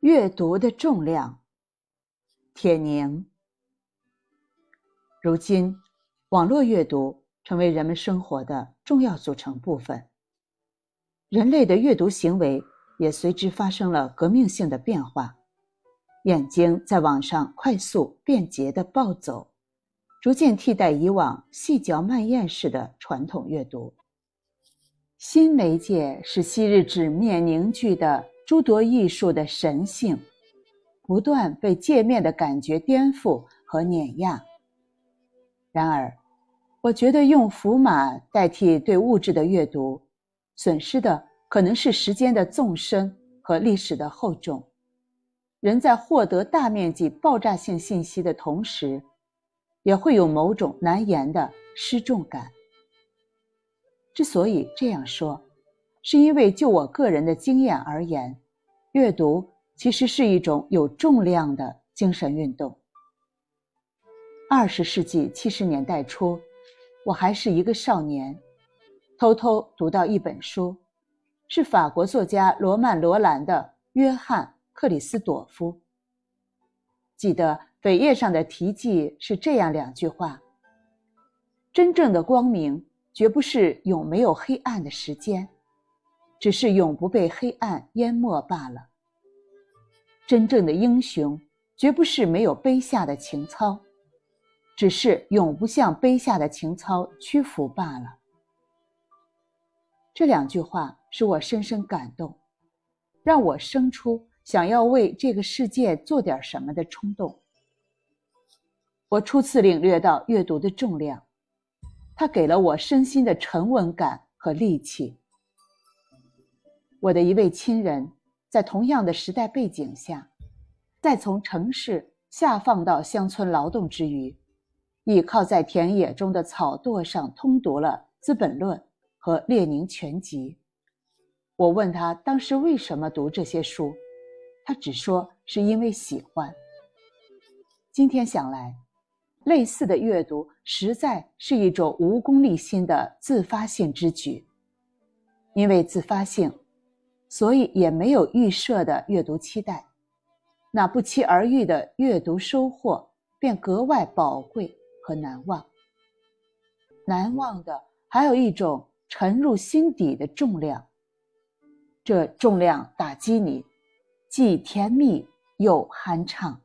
阅读的重量，铁凝。如今，网络阅读成为人们生活的重要组成部分。人类的阅读行为也随之发生了革命性的变化。眼睛在网上快速便捷的暴走，逐渐替代以往细嚼慢咽式的传统阅读。新媒介使昔日纸面凝聚的诸多艺术的神性，不断被界面的感觉颠覆和碾压。然而，我觉得用符码代替对物质的阅读，损失的可能是时间的纵深和历史的厚重。人在获得大面积爆炸性信息的同时，也会有某种难言的失重感。之所以这样说，是因为就我个人的经验而言，阅读其实是一种有重量的精神运动。二十世纪七十年代初，我还是一个少年，偷偷读到一本书，是法国作家罗曼·罗兰的《约翰》。克里斯朵夫记得扉页上的题记是这样两句话：“真正的光明绝不是永没有黑暗的时间，只是永不被黑暗淹没罢了。真正的英雄绝不是没有卑下的情操，只是永不向卑下的情操屈服罢了。”这两句话使我深深感动，让我生出。想要为这个世界做点什么的冲动，我初次领略到阅读的重量，它给了我身心的沉稳感和力气。我的一位亲人，在同样的时代背景下，在从城市下放到乡村劳动之余，倚靠在田野中的草垛上通读了《资本论》和《列宁全集》。我问他当时为什么读这些书。他只说是因为喜欢。今天想来，类似的阅读实在是一种无功利心的自发性之举。因为自发性，所以也没有预设的阅读期待，那不期而遇的阅读收获便格外宝贵和难忘。难忘的还有一种沉入心底的重量，这重量打击你。既甜蜜又酣畅。